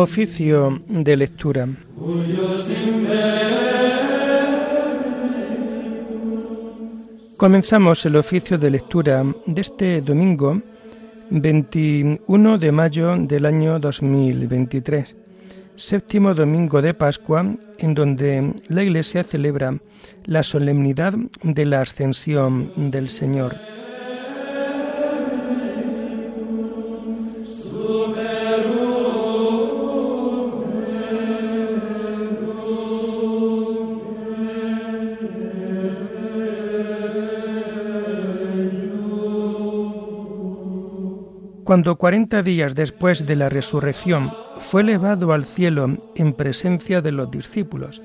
Oficio de lectura. Comenzamos el oficio de lectura de este domingo 21 de mayo del año 2023, séptimo domingo de Pascua, en donde la Iglesia celebra la solemnidad de la ascensión del Señor. Cuando cuarenta días después de la resurrección fue elevado al cielo en presencia de los discípulos,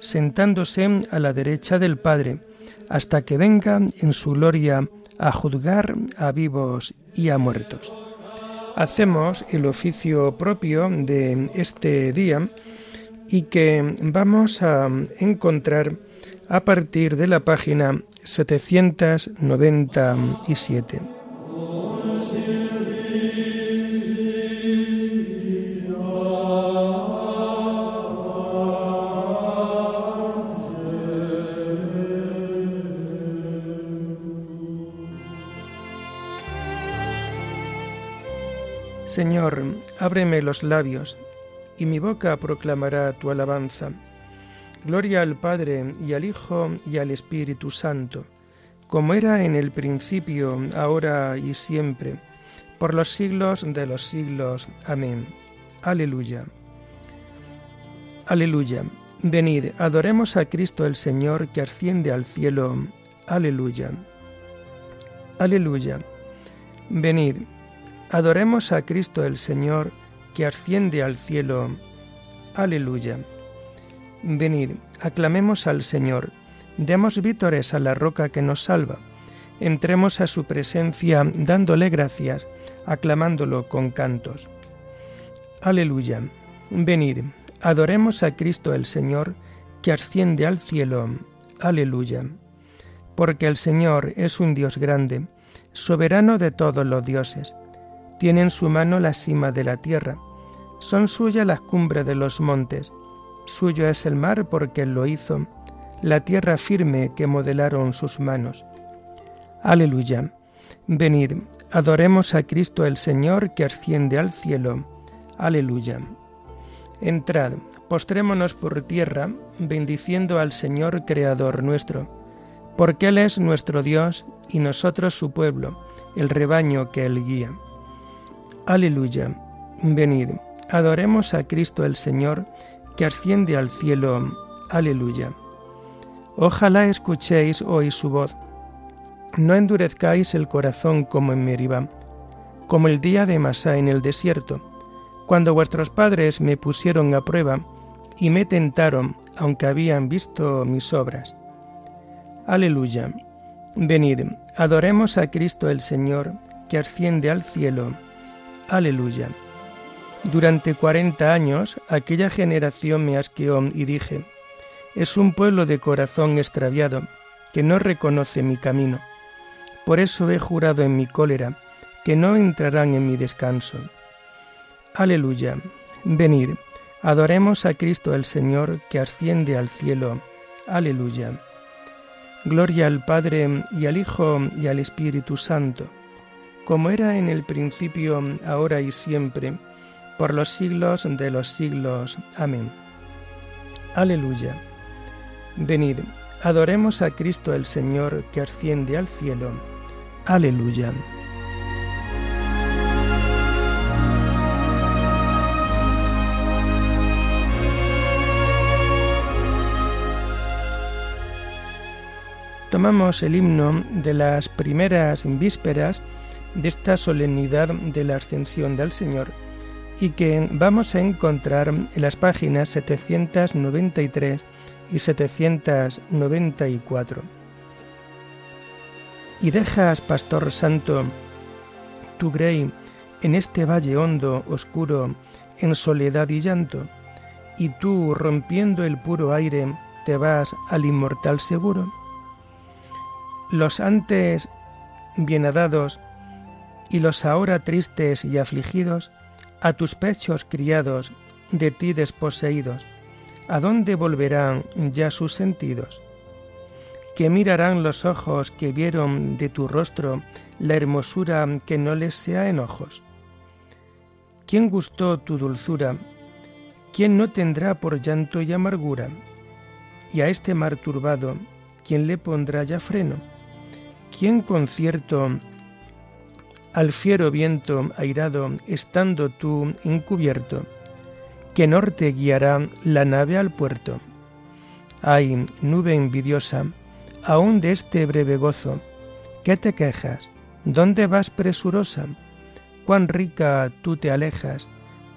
sentándose a la derecha del Padre, hasta que venga en su gloria a juzgar a vivos y a muertos. Hacemos el oficio propio de este día y que vamos a encontrar a partir de la página 797. Señor, ábreme los labios, y mi boca proclamará tu alabanza. Gloria al Padre y al Hijo y al Espíritu Santo, como era en el principio, ahora y siempre, por los siglos de los siglos. Amén. Aleluya. Aleluya. Venid, adoremos a Cristo el Señor que asciende al cielo. Aleluya. Aleluya. Venid, Adoremos a Cristo el Señor, que asciende al cielo. Aleluya. Venid, aclamemos al Señor, demos vítores a la roca que nos salva, entremos a su presencia dándole gracias, aclamándolo con cantos. Aleluya. Venid, adoremos a Cristo el Señor, que asciende al cielo. Aleluya. Porque el Señor es un Dios grande, soberano de todos los dioses tiene en su mano la cima de la tierra. Son suyas las cumbres de los montes. Suyo es el mar porque él lo hizo, la tierra firme que modelaron sus manos. Aleluya. Venid, adoremos a Cristo el Señor que asciende al cielo. Aleluya. Entrad, postrémonos por tierra, bendiciendo al Señor Creador nuestro, porque Él es nuestro Dios y nosotros su pueblo, el rebaño que Él guía. Aleluya. Venid, adoremos a Cristo el Señor, que asciende al cielo. Aleluya. Ojalá escuchéis hoy su voz. No endurezcáis el corazón como en Meribá, como el día de Masá en el desierto, cuando vuestros padres me pusieron a prueba y me tentaron, aunque habían visto mis obras. Aleluya. Venid, adoremos a Cristo el Señor, que asciende al cielo. Aleluya. Durante cuarenta años aquella generación me asqueó y dije, es un pueblo de corazón extraviado, que no reconoce mi camino. Por eso he jurado en mi cólera, que no entrarán en mi descanso. Aleluya. Venid, adoremos a Cristo el Señor, que asciende al cielo. Aleluya. Gloria al Padre y al Hijo y al Espíritu Santo como era en el principio, ahora y siempre, por los siglos de los siglos. Amén. Aleluya. Venid, adoremos a Cristo el Señor que asciende al cielo. Aleluya. Tomamos el himno de las primeras vísperas de esta solemnidad de la ascensión del Señor y que vamos a encontrar en las páginas 793 y 794. Y dejas, Pastor Santo, tu grey en este valle hondo, oscuro, en soledad y llanto, y tú, rompiendo el puro aire, te vas al inmortal seguro. Los antes bienadados y los ahora tristes y afligidos, a tus pechos criados de ti desposeídos, ¿a dónde volverán ya sus sentidos? ¿Qué mirarán los ojos que vieron de tu rostro la hermosura que no les sea enojos? ¿Quién gustó tu dulzura? ¿Quién no tendrá por llanto y amargura? Y a este mar turbado, ¿quién le pondrá ya freno? ¿Quién concierto al fiero viento airado, estando tú encubierto? ¿Qué norte guiará la nave al puerto? Ay, nube envidiosa, aún de este breve gozo, ¿qué te quejas? ¿Dónde vas presurosa? cuán rica tú te alejas,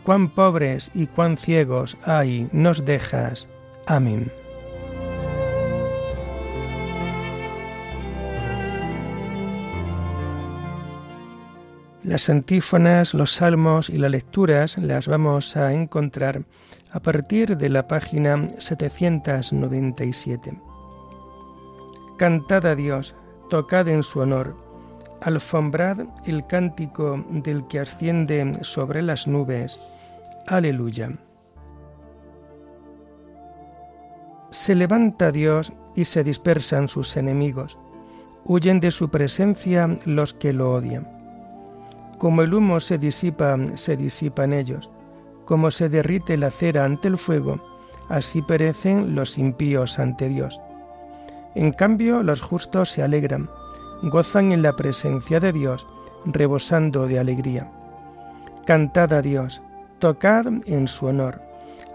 cuán pobres y cuán ciegos, ay, nos dejas. Amén. Las antífonas, los salmos y las lecturas las vamos a encontrar a partir de la página 797. Cantad a Dios, tocad en su honor Alfombrad el cántico del que asciende sobre las nubes. Aleluya. Se levanta Dios y se dispersan sus enemigos. Huyen de su presencia los que lo odian. Como el humo se disipa, se disipan ellos. Como se derrite la cera ante el fuego, así perecen los impíos ante Dios. En cambio, los justos se alegran gozan en la presencia de Dios, rebosando de alegría. Cantad a Dios, tocad en su honor,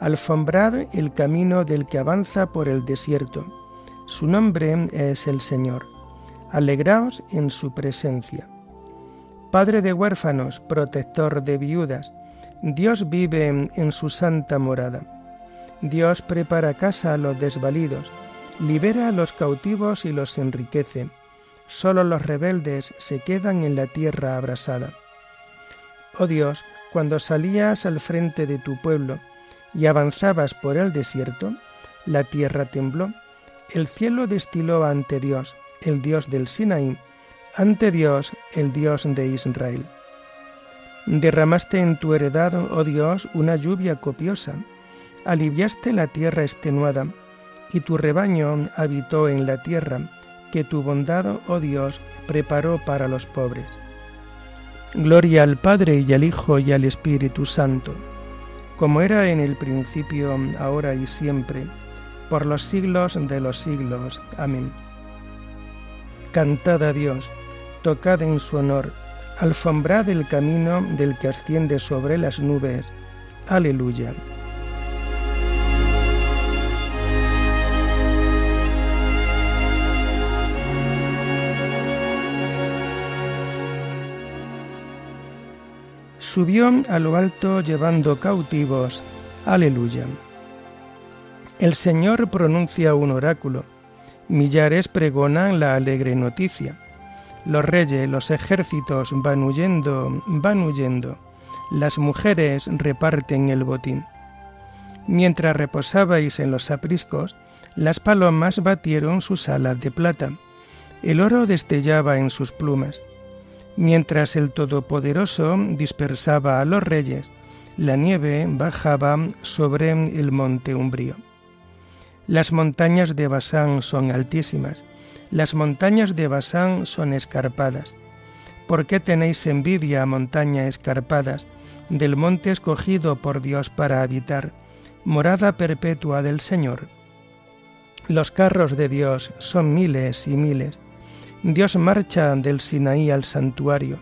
alfombrad el camino del que avanza por el desierto. Su nombre es el Señor. Alegraos en su presencia. Padre de huérfanos, protector de viudas, Dios vive en su santa morada. Dios prepara casa a los desvalidos, libera a los cautivos y los enriquece Solo los rebeldes se quedan en la tierra abrasada. Oh Dios, cuando salías al frente de tu pueblo y avanzabas por el desierto, la tierra tembló, el cielo destiló ante Dios, el Dios del Sinaí, ante Dios, el Dios de Israel. Derramaste en tu heredad, oh Dios, una lluvia copiosa, aliviaste la tierra extenuada, y tu rebaño habitó en la tierra, que tu bondad, oh Dios, preparó para los pobres. Gloria al Padre y al Hijo y al Espíritu Santo, como era en el principio, ahora y siempre, por los siglos de los siglos. Amén. Cantad a Dios, tocad en su honor, alfombrad el camino del que asciende sobre las nubes. Aleluya. subió a lo alto llevando cautivos. Aleluya. El Señor pronuncia un oráculo. Millares pregonan la alegre noticia. Los reyes, los ejércitos van huyendo, van huyendo. Las mujeres reparten el botín. Mientras reposabais en los apriscos, las palomas batieron sus alas de plata. El oro destellaba en sus plumas. Mientras el Todopoderoso dispersaba a los reyes, la nieve bajaba sobre el monte umbrío. Las montañas de Basán son altísimas, las montañas de Basán son escarpadas. ¿Por qué tenéis envidia, montañas escarpadas, del monte escogido por Dios para habitar, morada perpetua del Señor? Los carros de Dios son miles y miles, Dios marcha del Sinaí al santuario.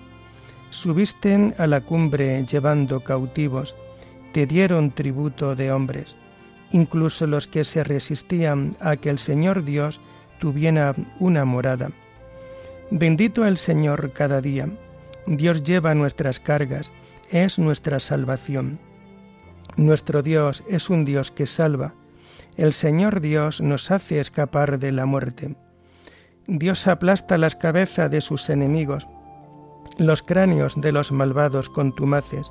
Subiste a la cumbre llevando cautivos, te dieron tributo de hombres, incluso los que se resistían a que el Señor Dios tuviera una morada. Bendito el Señor cada día. Dios lleva nuestras cargas, es nuestra salvación. Nuestro Dios es un Dios que salva. El Señor Dios nos hace escapar de la muerte. Dios aplasta las cabezas de sus enemigos, los cráneos de los malvados contumaces.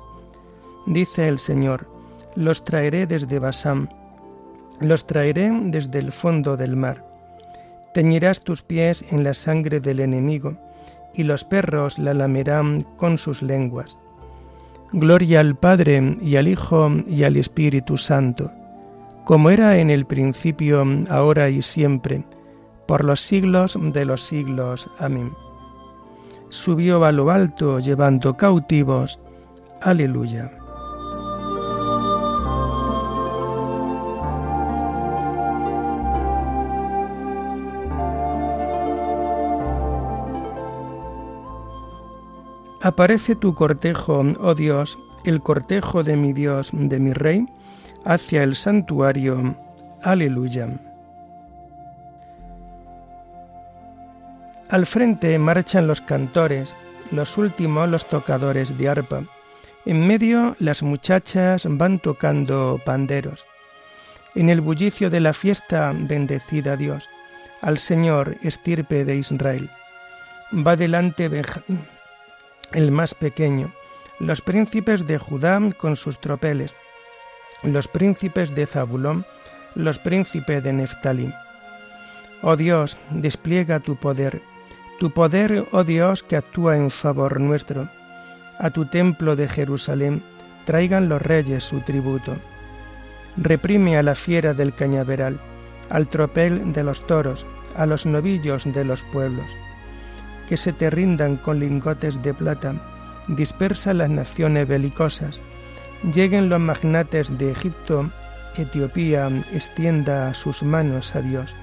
Dice el Señor, los traeré desde Basán, los traeré desde el fondo del mar. Teñirás tus pies en la sangre del enemigo, y los perros la lamerán con sus lenguas. Gloria al Padre y al Hijo y al Espíritu Santo, como era en el principio, ahora y siempre, por los siglos de los siglos. Amén. Subió a lo alto llevando cautivos. Aleluya. Aparece tu cortejo, oh Dios, el cortejo de mi Dios, de mi Rey, hacia el santuario. Aleluya. Al frente marchan los cantores, los últimos los tocadores de arpa. En medio las muchachas van tocando panderos. En el bullicio de la fiesta bendecida Dios, al Señor estirpe de Israel. Va delante Benjamín el más pequeño, los príncipes de Judá con sus tropeles, los príncipes de Zabulón, los príncipes de Neftalí. Oh Dios, despliega tu poder, tu poder, oh Dios, que actúa en favor nuestro. A tu templo de Jerusalén traigan los reyes su tributo. Reprime a la fiera del cañaveral, al tropel de los toros, a los novillos de los pueblos que se te rindan con lingotes de plata, dispersa las naciones belicosas, lleguen los magnates de Egipto, Etiopía extienda sus manos a Dios.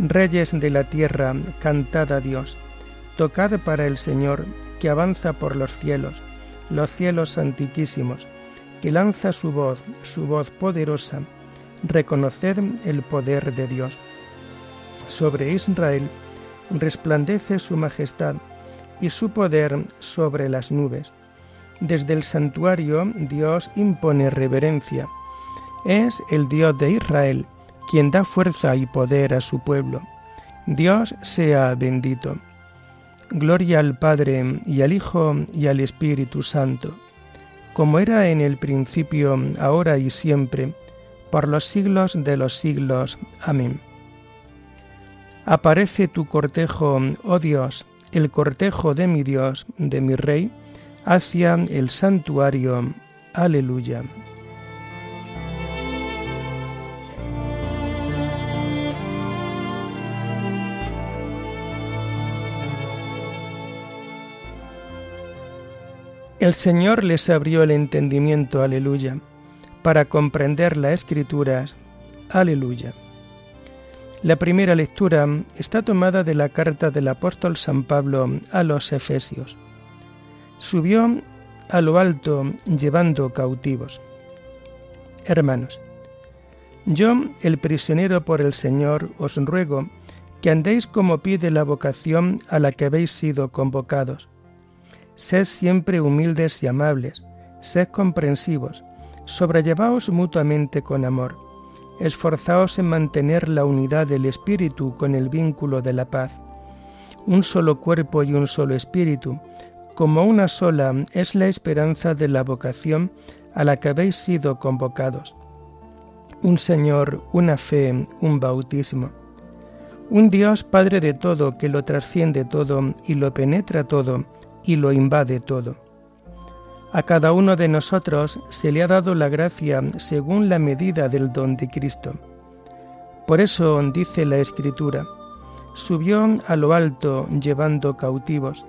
Reyes de la tierra, cantad a Dios, tocad para el Señor, que avanza por los cielos, los cielos antiquísimos, que lanza su voz, su voz poderosa, reconoced el poder de Dios. Sobre Israel resplandece su majestad y su poder sobre las nubes. Desde el santuario Dios impone reverencia. Es el Dios de Israel quien da fuerza y poder a su pueblo. Dios sea bendito. Gloria al Padre y al Hijo y al Espíritu Santo, como era en el principio, ahora y siempre, por los siglos de los siglos. Amén. Aparece tu cortejo, oh Dios, el cortejo de mi Dios, de mi Rey, hacia el santuario. Aleluya. El Señor les abrió el entendimiento, aleluya, para comprender las escrituras, aleluya. La primera lectura está tomada de la carta del apóstol San Pablo a los Efesios. Subió a lo alto llevando cautivos. Hermanos, yo, el prisionero por el Señor, os ruego que andéis como pide la vocación a la que habéis sido convocados. Sed siempre humildes y amables, sed comprensivos, sobrellevaos mutuamente con amor esforzaos en mantener la unidad del Espíritu con el vínculo de la paz. Un solo cuerpo y un solo Espíritu, como una sola es la esperanza de la vocación a la que habéis sido convocados. Un Señor, una fe, un bautismo. Un Dios Padre de todo, que lo trasciende todo y lo penetra todo y lo invade todo a cada uno de nosotros se le ha dado la gracia según la medida del don de Cristo. Por eso dice la Escritura, subió a lo alto llevando cautivos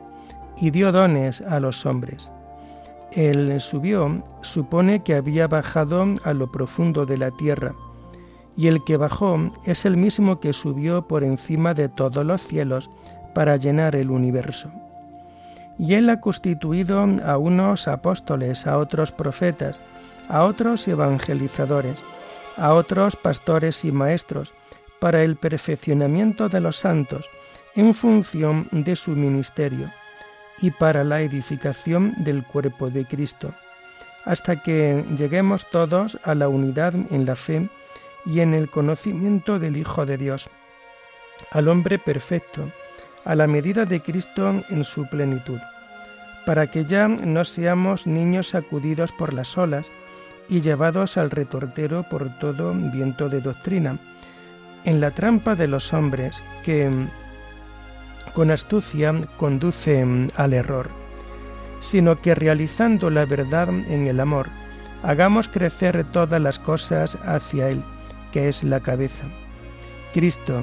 y dio dones a los hombres. El subió supone que había bajado a lo profundo de la tierra, y el que bajó es el mismo que subió por encima de todos los cielos para llenar el universo y él ha constituido a unos apóstoles, a otros profetas, a otros evangelizadores, a otros pastores y maestros, para el perfeccionamiento de los santos, en función de su ministerio, y para la edificación del cuerpo de Cristo, hasta que lleguemos todos a la unidad en la fe y en el conocimiento del Hijo de Dios, al hombre perfecto, a la medida de Cristo en su plenitud para que ya no seamos niños sacudidos por las olas y llevados al retortero por todo viento de doctrina, en la trampa de los hombres que con astucia conducen al error. sino que realizando la verdad en el amor, hagamos crecer todas las cosas hacia Él, que es la cabeza. Cristo,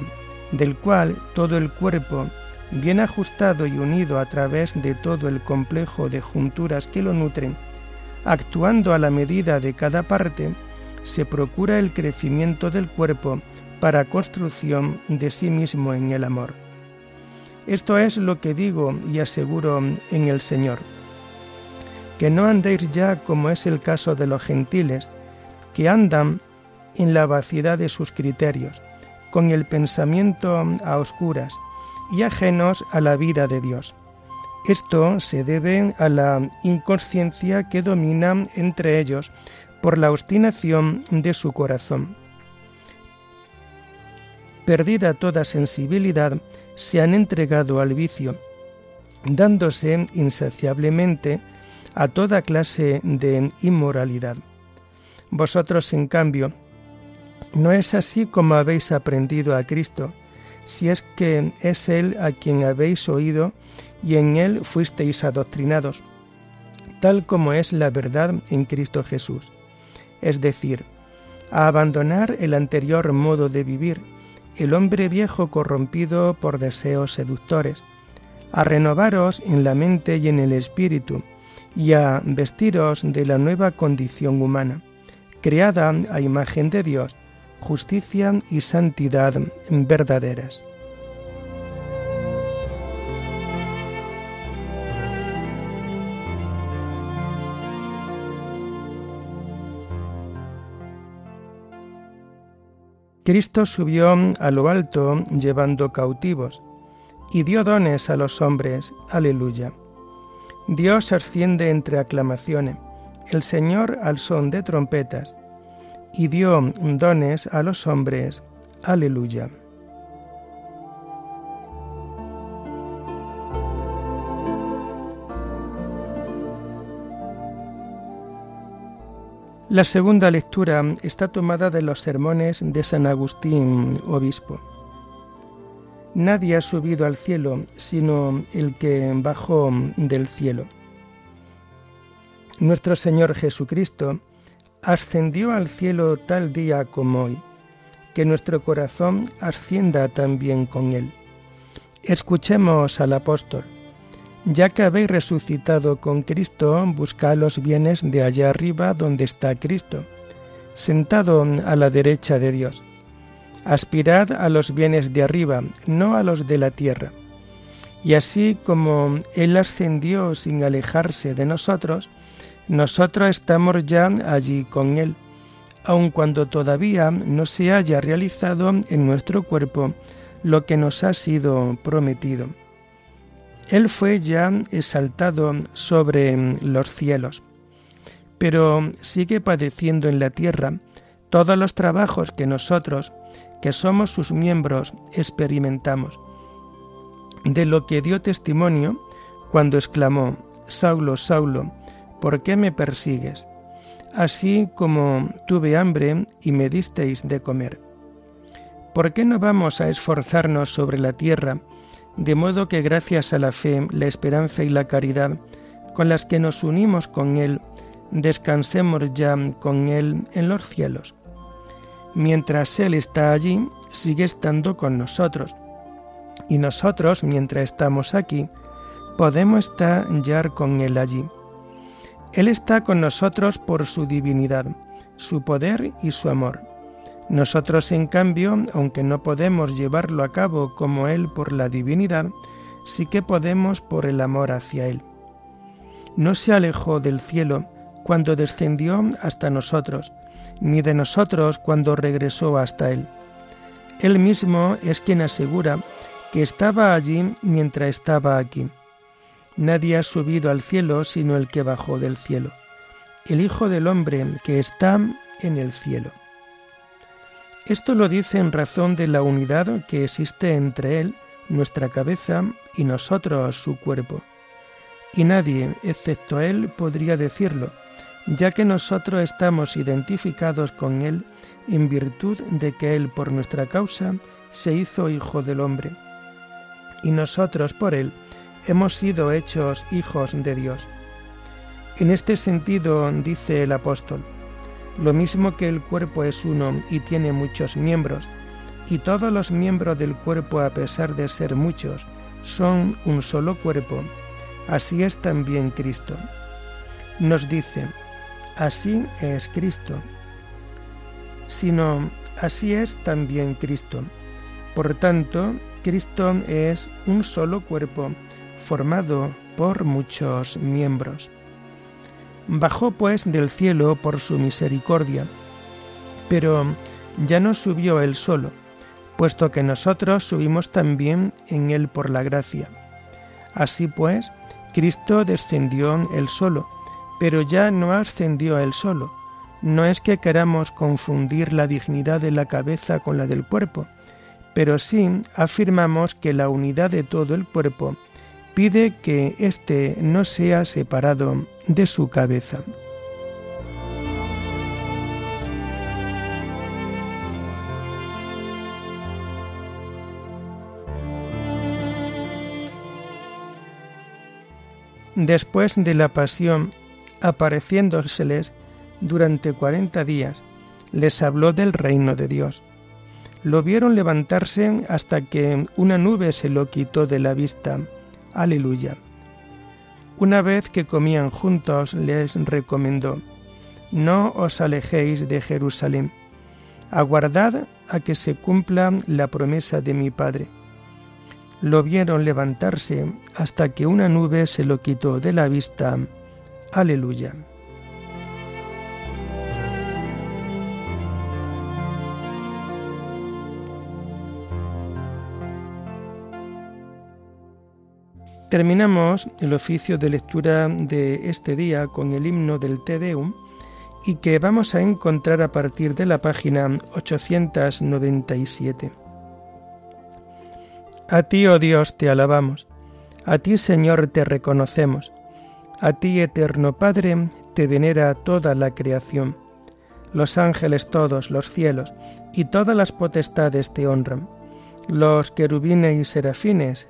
del cual todo el cuerpo, bien ajustado y unido a través de todo el complejo de junturas que lo nutren, actuando a la medida de cada parte, se procura el crecimiento del cuerpo para construcción de sí mismo en el amor. Esto es lo que digo y aseguro en el Señor, que no andéis ya como es el caso de los gentiles, que andan en la vaciedad de sus criterios, con el pensamiento a oscuras y ajenos a la vida de Dios. Esto se debe a la inconsciencia que domina entre ellos por la obstinación de su corazón. Perdida toda sensibilidad, se han entregado al vicio, dándose insaciablemente a toda clase de inmoralidad. Vosotros, en cambio, no es así como habéis aprendido a Cristo, si es que es Él a quien habéis oído y en Él fuisteis adoctrinados, tal como es la verdad en Cristo Jesús. Es decir, a abandonar el anterior modo de vivir, el hombre viejo corrompido por deseos seductores, a renovaros en la mente y en el espíritu, y a vestiros de la nueva condición humana, creada a imagen de Dios, justicia y santidad verdaderas. Cristo subió a lo alto llevando cautivos y dio dones a los hombres. Aleluya. Dios asciende entre aclamaciones, el Señor al son de trompetas, y dio dones a los hombres. Aleluya. La segunda lectura está tomada de los sermones de San Agustín, obispo. Nadie ha subido al cielo sino el que bajó del cielo. Nuestro Señor Jesucristo ascendió al cielo tal día como hoy, que nuestro corazón ascienda también con él. Escuchemos al apóstol. Ya que habéis resucitado con Cristo, buscad los bienes de allá arriba donde está Cristo, sentado a la derecha de Dios. Aspirad a los bienes de arriba, no a los de la tierra. Y así como Él ascendió sin alejarse de nosotros, nosotros estamos ya allí con Él, aun cuando todavía no se haya realizado en nuestro cuerpo lo que nos ha sido prometido. Él fue ya exaltado sobre los cielos, pero sigue padeciendo en la tierra todos los trabajos que nosotros, que somos sus miembros, experimentamos. De lo que dio testimonio cuando exclamó, Saulo, Saulo, ¿por qué me persigues? Así como tuve hambre y me disteis de comer. ¿Por qué no vamos a esforzarnos sobre la tierra, de modo que gracias a la fe, la esperanza y la caridad, con las que nos unimos con Él, descansemos ya con Él en los cielos? Mientras Él está allí, sigue estando con nosotros. Y nosotros, mientras estamos aquí, podemos estar ya con Él allí. Él está con nosotros por su divinidad, su poder y su amor. Nosotros, en cambio, aunque no podemos llevarlo a cabo como Él por la divinidad, sí que podemos por el amor hacia Él. No se alejó del cielo cuando descendió hasta nosotros, ni de nosotros cuando regresó hasta Él. Él mismo es quien asegura que estaba allí mientras estaba aquí. Nadie ha subido al cielo sino el que bajó del cielo, el Hijo del Hombre que está en el cielo. Esto lo dice en razón de la unidad que existe entre Él, nuestra cabeza, y nosotros, su cuerpo. Y nadie, excepto Él, podría decirlo, ya que nosotros estamos identificados con Él en virtud de que Él por nuestra causa se hizo Hijo del Hombre. Y nosotros por Él hemos sido hechos hijos de Dios. En este sentido, dice el apóstol, lo mismo que el cuerpo es uno y tiene muchos miembros, y todos los miembros del cuerpo, a pesar de ser muchos, son un solo cuerpo, así es también Cristo. Nos dice, así es Cristo, sino así es también Cristo. Por tanto, Cristo es un solo cuerpo formado por muchos miembros. Bajó pues del cielo por su misericordia, pero ya no subió él solo, puesto que nosotros subimos también en él por la gracia. Así pues, Cristo descendió él solo, pero ya no ascendió él solo. No es que queramos confundir la dignidad de la cabeza con la del cuerpo, pero sí afirmamos que la unidad de todo el cuerpo pide que éste no sea separado de su cabeza. Después de la pasión, apareciéndoseles durante cuarenta días, les habló del reino de Dios. Lo vieron levantarse hasta que una nube se lo quitó de la vista. Aleluya. Una vez que comían juntos les recomendó, No os alejéis de Jerusalén, aguardad a que se cumpla la promesa de mi Padre lo vieron levantarse hasta que una nube se lo quitó de la vista. Aleluya. Terminamos el oficio de lectura de este día con el himno del Te Deum y que vamos a encontrar a partir de la página 897. A ti, oh Dios, te alabamos. A ti, Señor, te reconocemos. A ti, eterno Padre, te venera toda la creación. Los ángeles todos, los cielos y todas las potestades te honran. Los querubines y serafines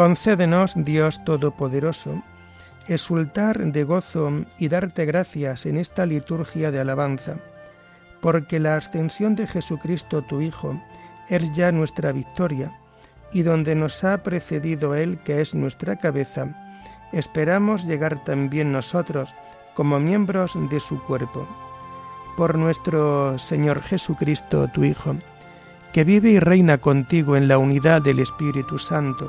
Concédenos, Dios Todopoderoso, exultar de gozo y darte gracias en esta liturgia de alabanza porque la ascensión de Jesucristo tu Hijo es ya nuestra victoria, y donde nos ha precedido Él, que es nuestra cabeza, esperamos llegar también nosotros como miembros de su cuerpo. Por nuestro Señor Jesucristo, tu Hijo, que vive y reina contigo en la unidad del Espíritu Santo,